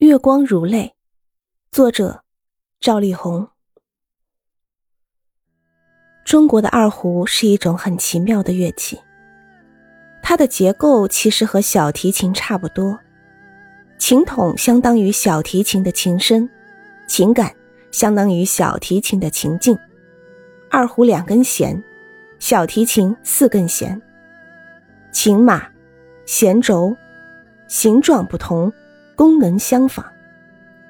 月光如泪，作者赵丽宏。中国的二胡是一种很奇妙的乐器，它的结构其实和小提琴差不多，琴筒相当于小提琴的琴身，琴杆相当于小提琴的琴颈，二胡两根弦，小提琴四根弦，琴码、弦轴。形状不同，功能相仿。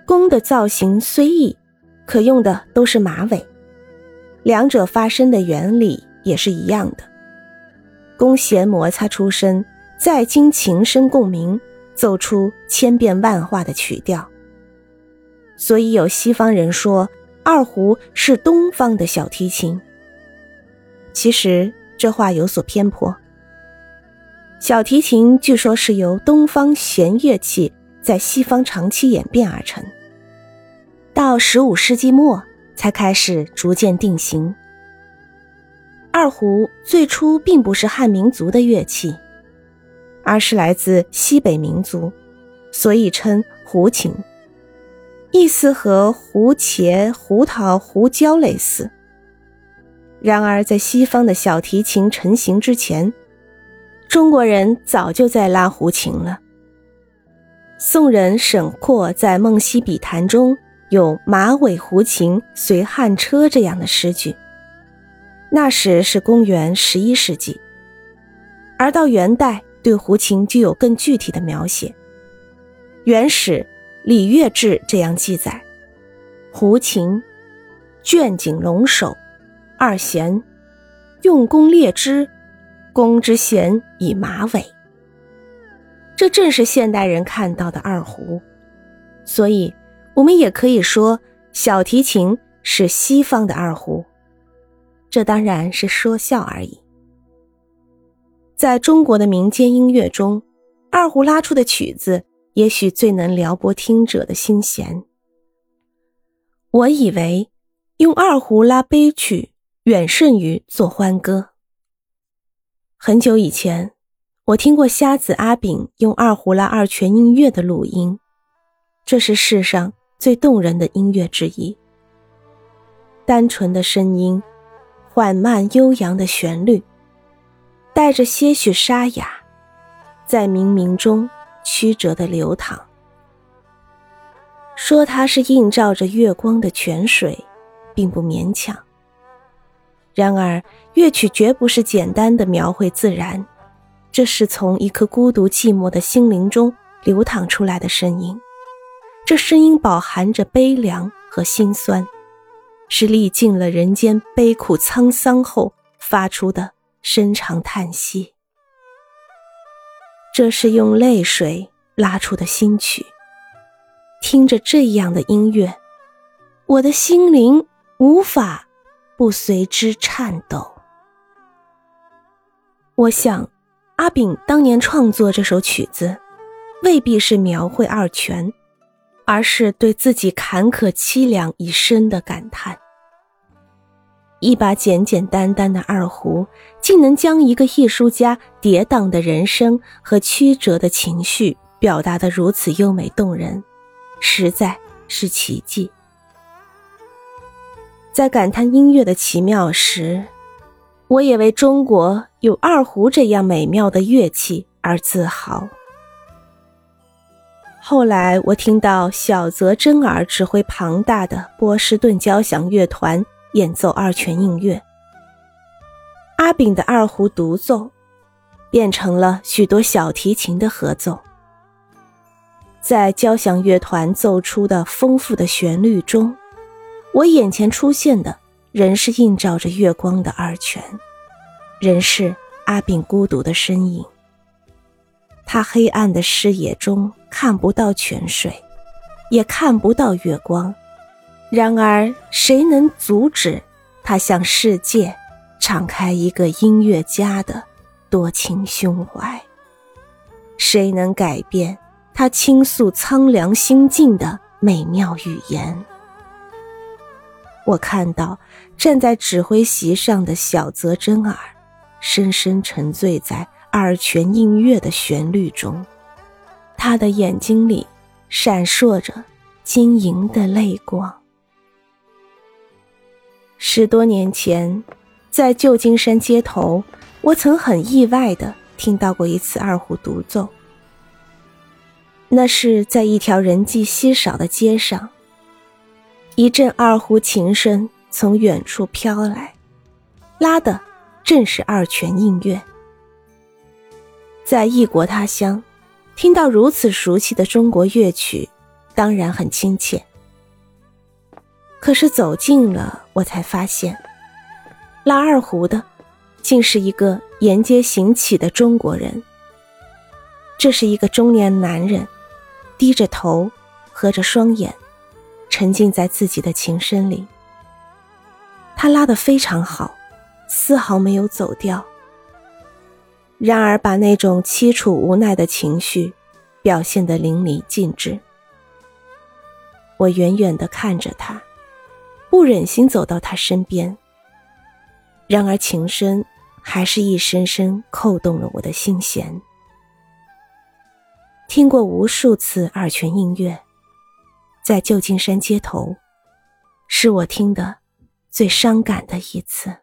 弓的造型虽异，可用的都是马尾。两者发声的原理也是一样的。弓弦摩擦出声，再经琴声共鸣，奏出千变万化的曲调。所以有西方人说二胡是东方的小提琴。其实这话有所偏颇。小提琴据说是由东方弦乐器在西方长期演变而成，到十五世纪末才开始逐渐定型。二胡最初并不是汉民族的乐器，而是来自西北民族，所以称胡琴，意思和胡茄、胡桃、胡椒类似。然而，在西方的小提琴成型之前。中国人早就在拉胡琴了。宋人沈括在《梦溪笔谈》中有“马尾胡琴随汉车”这样的诗句。那时是公元十一世纪，而到元代对胡琴就有更具体的描写。《元史·礼乐志》这样记载：“胡琴，卷颈龙首，二弦，用弓列之。”弓之弦以马尾，这正是现代人看到的二胡，所以我们也可以说小提琴是西方的二胡。这当然是说笑而已。在中国的民间音乐中，二胡拉出的曲子也许最能撩拨听者的心弦。我以为用二胡拉悲曲远胜于做欢歌。很久以前，我听过瞎子阿炳用二胡拉二泉映月的录音，这是世上最动人的音乐之一。单纯的声音，缓慢悠扬的旋律，带着些许沙哑，在冥冥中曲折的流淌。说它是映照着月光的泉水，并不勉强。然而，乐曲绝不是简单的描绘自然，这是从一颗孤独寂寞的心灵中流淌出来的声音。这声音饱含着悲凉和心酸，是历尽了人间悲苦沧桑后发出的深长叹息。这是用泪水拉出的新曲。听着这样的音乐，我的心灵无法。不随之颤抖。我想，阿炳当年创作这首曲子，未必是描绘二泉，而是对自己坎坷凄凉一生的感叹。一把简简单单的二胡，竟能将一个艺术家跌宕的人生和曲折的情绪表达得如此优美动人，实在是奇迹。在感叹音乐的奇妙时，我也为中国有二胡这样美妙的乐器而自豪。后来，我听到小泽征尔指挥庞大的波士顿交响乐团演奏二泉映月，阿炳的二胡独奏变成了许多小提琴的合奏，在交响乐团奏出的丰富的旋律中。我眼前出现的仍是映照着月光的二泉，仍是阿炳孤独的身影。他黑暗的视野中看不到泉水，也看不到月光。然而，谁能阻止他向世界敞开一个音乐家的多情胸怀？谁能改变他倾诉苍凉心境的美妙语言？我看到站在指挥席上的小泽征尔，深深沉醉在二泉映月的旋律中，他的眼睛里闪烁着晶莹的泪光。十多年前，在旧金山街头，我曾很意外的听到过一次二胡独奏。那是在一条人迹稀少的街上，一阵二胡琴声从远处飘来，拉的正是二泉映月。在异国他乡，听到如此熟悉的中国乐曲，当然很亲切。可是走近了，我才发现，拉二胡的，竟是一个沿街行乞的中国人。这是一个中年男人。低着头，合着双眼，沉浸在自己的琴声里。他拉得非常好，丝毫没有走调。然而，把那种凄楚无奈的情绪表现得淋漓尽致。我远远地看着他，不忍心走到他身边。然而，琴声还是一声声扣动了我的心弦。听过无数次二泉映月，在旧金山街头，是我听的最伤感的一次。